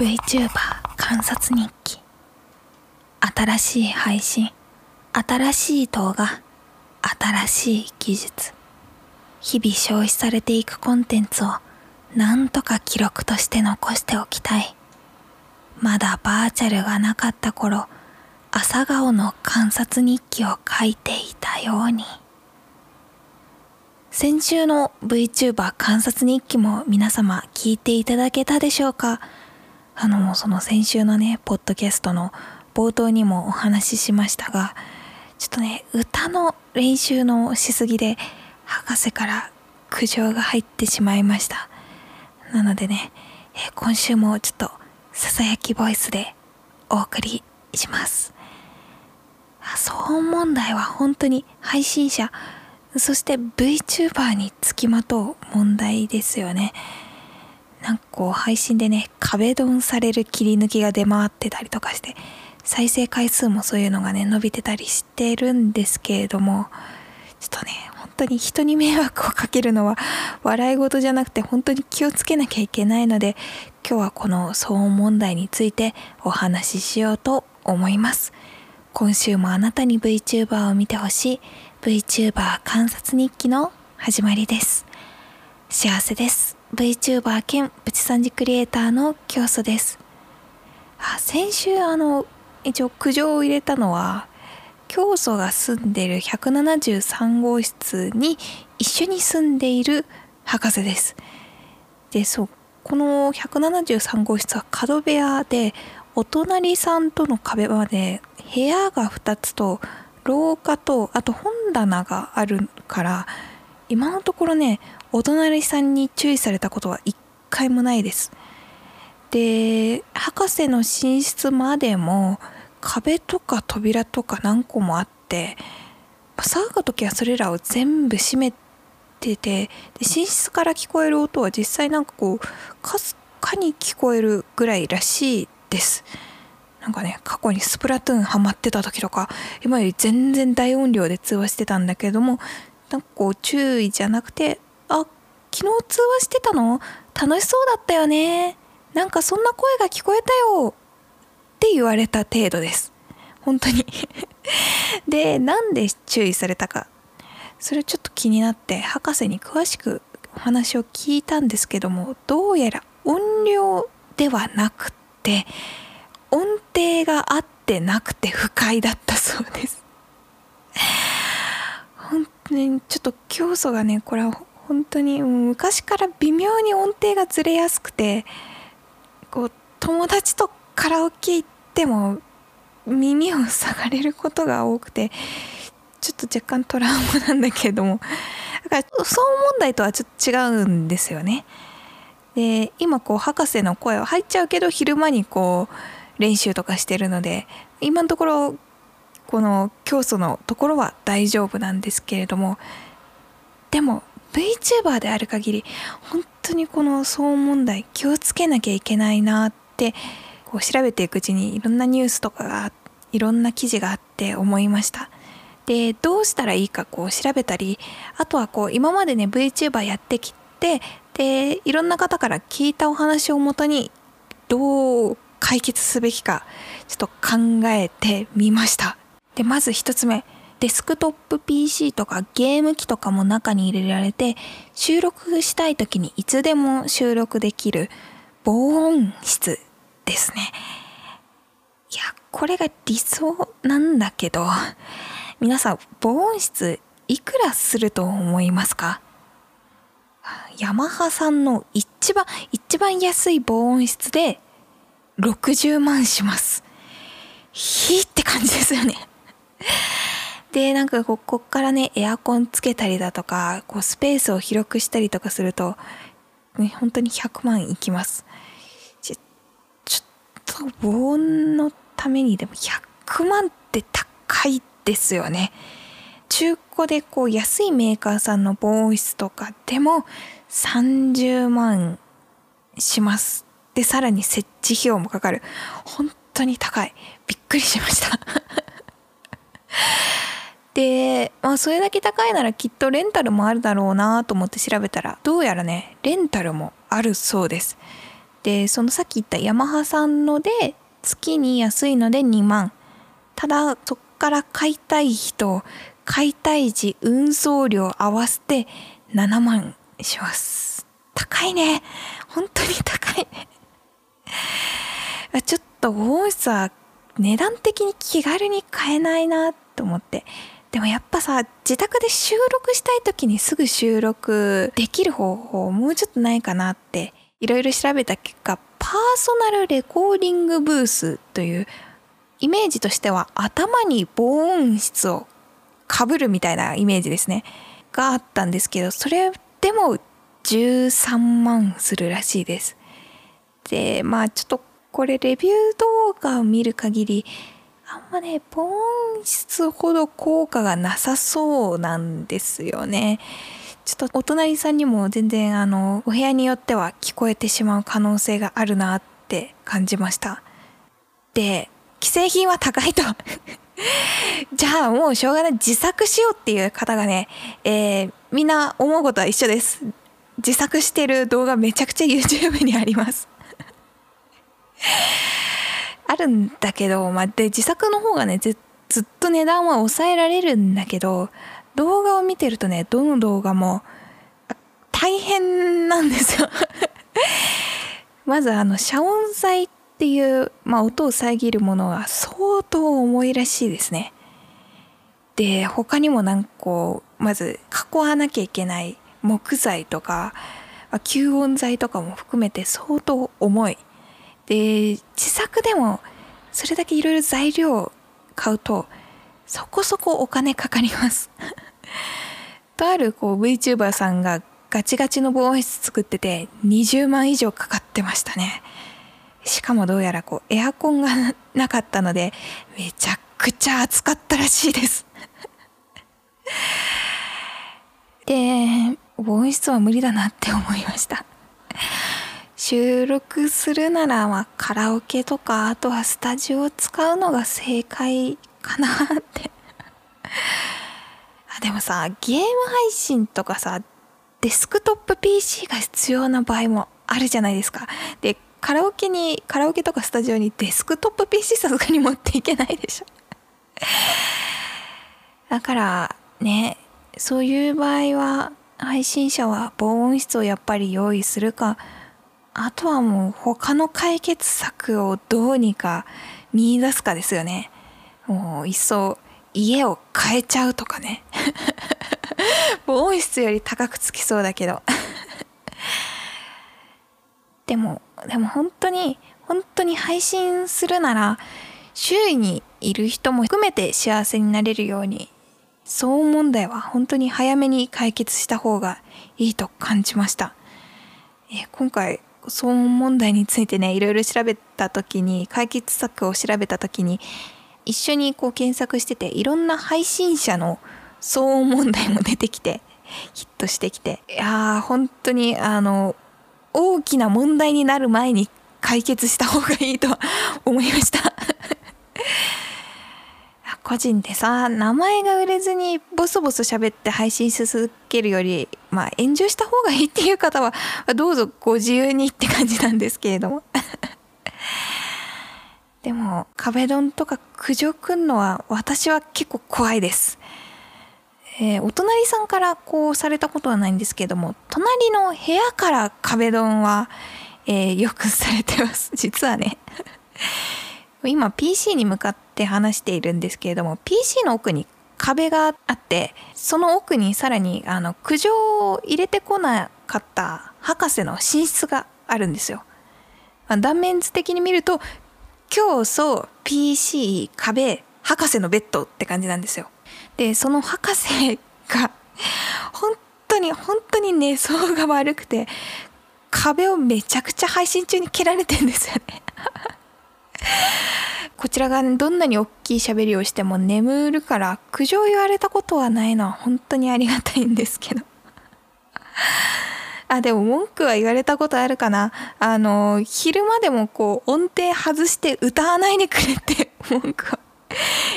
VTuber 観察日記。新しい配信。新しい動画。新しい技術。日々消費されていくコンテンツをなんとか記録として残しておきたい。まだバーチャルがなかった頃朝顔の観察日記を書いていたように。先週の VTuber 観察日記も皆様聞いていただけたでしょうか？あの、その先週のね、ポッドキャストの冒頭にもお話ししましたが、ちょっとね、歌の練習のしすぎで、博士から苦情が入ってしまいました。なのでね、今週もちょっとささやきボイスでお送りします。騒音問題は本当に配信者、そして VTuber につきまとう問題ですよね。なんかこう配信でね、壁ドンされる切り抜きが出回ってたりとかして、再生回数もそういうのがね、伸びてたりしてるんですけれども、ちょっとね、本当に人に迷惑をかけるのは笑い事じゃなくて本当に気をつけなきゃいけないので、今日はこの騒音問題についてお話ししようと思います。今週もあなたに VTuber を見てほしい VTuber 観察日記の始まりです。幸せです。VTuber 兼プチ三次クリエイターの教祖です。あ先週あの、一応苦情を入れたのは、教祖が住んでる173号室に一緒に住んでいる博士です。で、そう、この173号室は角部屋で、お隣さんとの壁まで部屋が2つと廊下とあと本棚があるから今のところねお隣さんに注意されたことは一回もないです。で博士の寝室までも壁とか扉とか何個もあって騒ぐ時はそれらを全部閉めててで寝室から聞こえる音は実際なんかこうかすかに聞こえるぐらいらしいです。なんかね過去にスプラトゥーンハマってた時とか今より全然大音量で通話してたんだけどもなんかこう注意じゃなくてあ昨日通話してたの？楽しそうだったよね。なんかそんな声が聞こえたよ。って言われた程度です。本当に。でなんで注意されたか。それちょっと気になって博士に詳しくお話を聞いたんですけどもどうやら音量ではなくって音程が合ってなくて不快だったそうです。本当にちょっと教祖がねこれは本当に昔から微妙に音程がずれやすくてこう友達とカラオケ行っても耳を塞がれることが多くてちょっと若干トラウマなんだけれどもだから騒音問題とはちょっと違うんですよね。で今こう博士の声は入っちゃうけど昼間にこう練習とかしてるので今のところこの教祖のところは大丈夫なんですけれどもでも VTuber である限り本当にこの騒音問題気をつけなきゃいけないなってこう調べていくうちにいろんなニュースとかがいろんな記事があって思いました。でどうしたらいいかこう調べたりあとはこう今までね VTuber やってきてでいろんな方から聞いたお話をもとにどう解決すべきかちょっと考えてみました。でまず1つ目。デスクトップ PC とかゲーム機とかも中に入れられて収録したい時にいつでも収録できる防音室ですね。いやこれが理想なんだけど皆さん防音室いくらすると思いますか？ヤマハさんの一番一番安い防音室で60万します。ひーって感じですよね。で、なんかここからね、エアコンつけたりだとか、こうスペースを広くしたりとかすると、ね、本当に100万いきます。ちょ、ちょっと防音のためにでも100万って高いですよね。中古でこう安いメーカーさんの防音室とかでも30万しますでさらに設置費用もかかる本当に高いびっくりしましたで、まあ、それだけ高いならきっとレンタルもあるだろうなと思って調べたらどうやらねレンタルもあるそうです。でそのさっき言ったヤマハさんので月に安いので2万。ただそっから買いたい人買いたい時運送料合わせて7万します。高いね。本当に高い。ね ちょっと多さ値段的に気軽に買えないなと思って。でもやっぱさ自宅で収録したい時にすぐ収録できる方法もうちょっとないかなっていろいろ調べた結果パーソナルレコーディングブースというイメージとしては頭に防音室をかぶるみたいなイメージですね。があったんですけどそれでも13万するらしいです。でまあちょっとこれレビュー動画を見る限りあんまね、防音室ほど効果がなさそうなんですよね。ちょっとお隣さんにも全然あの、お部屋によっては聞こえてしまう可能性があるなって感じました。で、既製品は高いと じゃあもうしょうがない自作しようっていう方がね、えー、みんな思うことは一緒です。自作してる動画めちゃくちゃ YouTube にありまするんだけど、まあ、で自作の方がねずっと値段は抑えられるんだけど動画を見てるとねどの動画も大変なんですよ。まずあの遮音材っていう、まあ、音を遮るものが相当重いらしいですね。で他にもなんかこうまず囲わなきゃいけない木材とか吸音材とかも含めて相当重い。で自作でもそれだけいろいろ材料を買うとそこそこお金かかります。とあるこう VTuber さんがガチガチの防音室作ってて20万以上かかってましたね。しかもどうやらこうエアコンがなかったのでめちゃくちゃ暑かったらしいです。で防音室は無理だなって思いました。収録するなら、まあ、カラオケとか、あとはスタジオを使うのが正解かなって あ。でもさ、ゲーム配信とかさ、デスクトップ PC が必要な場合もあるじゃないですか。で、カラオケに、カラオケとかスタジオにデスクトップ PC さすがに持っていけないでしょ。だから、ね、そういう場合は、配信者は防音室をやっぱり用意するか、あとはもう他の解決策をどうにか見出すかですよね。もういっそ家を変えちゃうとかね。防音室より高くつきそうだけど。でも、でも本当に、本当に配信するなら、周囲にいる人も含めて幸せになれるように、騒音問題は本当に早めに解決した方がいいと感じました。え今回騒音問題についてねいろいろ調べた時に解決策を調べた時に一緒にこう検索してていろんな配信者の騒音問題も出てきてヒットしてきていや本当にあの大きな問題になる前に解決した方がいいと 思いました。個人でさ名前が売れずにボソボソ喋って配信し続けるよりまあ炎上した方がいいっていう方はどうぞご自由にって感じなんですけれども。でも壁ドンとか苦情くんのは私は結構怖いです、えー、お隣さんからこうされたことはないんですけれども隣の部屋から壁ドンは、えー、よくされてます。実はね。今 PC に向かって話しているんですけれども PC の奥に壁があってその奥にさらにあの苦情を入れてこなかった博士の寝室があるんですよ。断面図的に見ると教祖 PC 壁博士のベッドって感じなんですよ。でその博士が本当に本当に寝相が悪くて壁をめちゃくちゃ配信中に蹴られてんですよねこちらがどんなに大きい喋りをしても眠るから苦情言われたことはないのは本当にありがたいんですけど。あでも文句は言われたことあるかな？あの昼間でもこう音程外して歌わないでくれって 文句を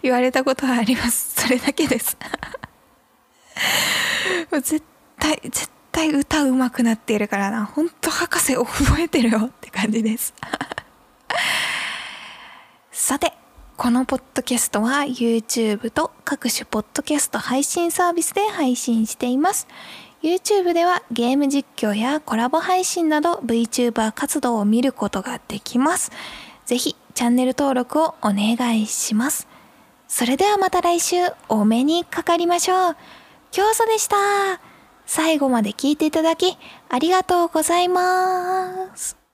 言われたことはあります。それだけです。絶対絶対歌うまくなっているからな。ほんと博士覚えてるよって感じです。さてこのポッドキャストは YouTube と各種ポッドキャスト配信サービスで配信しています。YouTube ではゲーム実況やコラボ配信など VTuber 活動を見ることができます。ぜひチャンネル登録をお願いします。それではまた来週お目にかかりましょう。教祖でした。最後まで聞いていただきありがとうございます。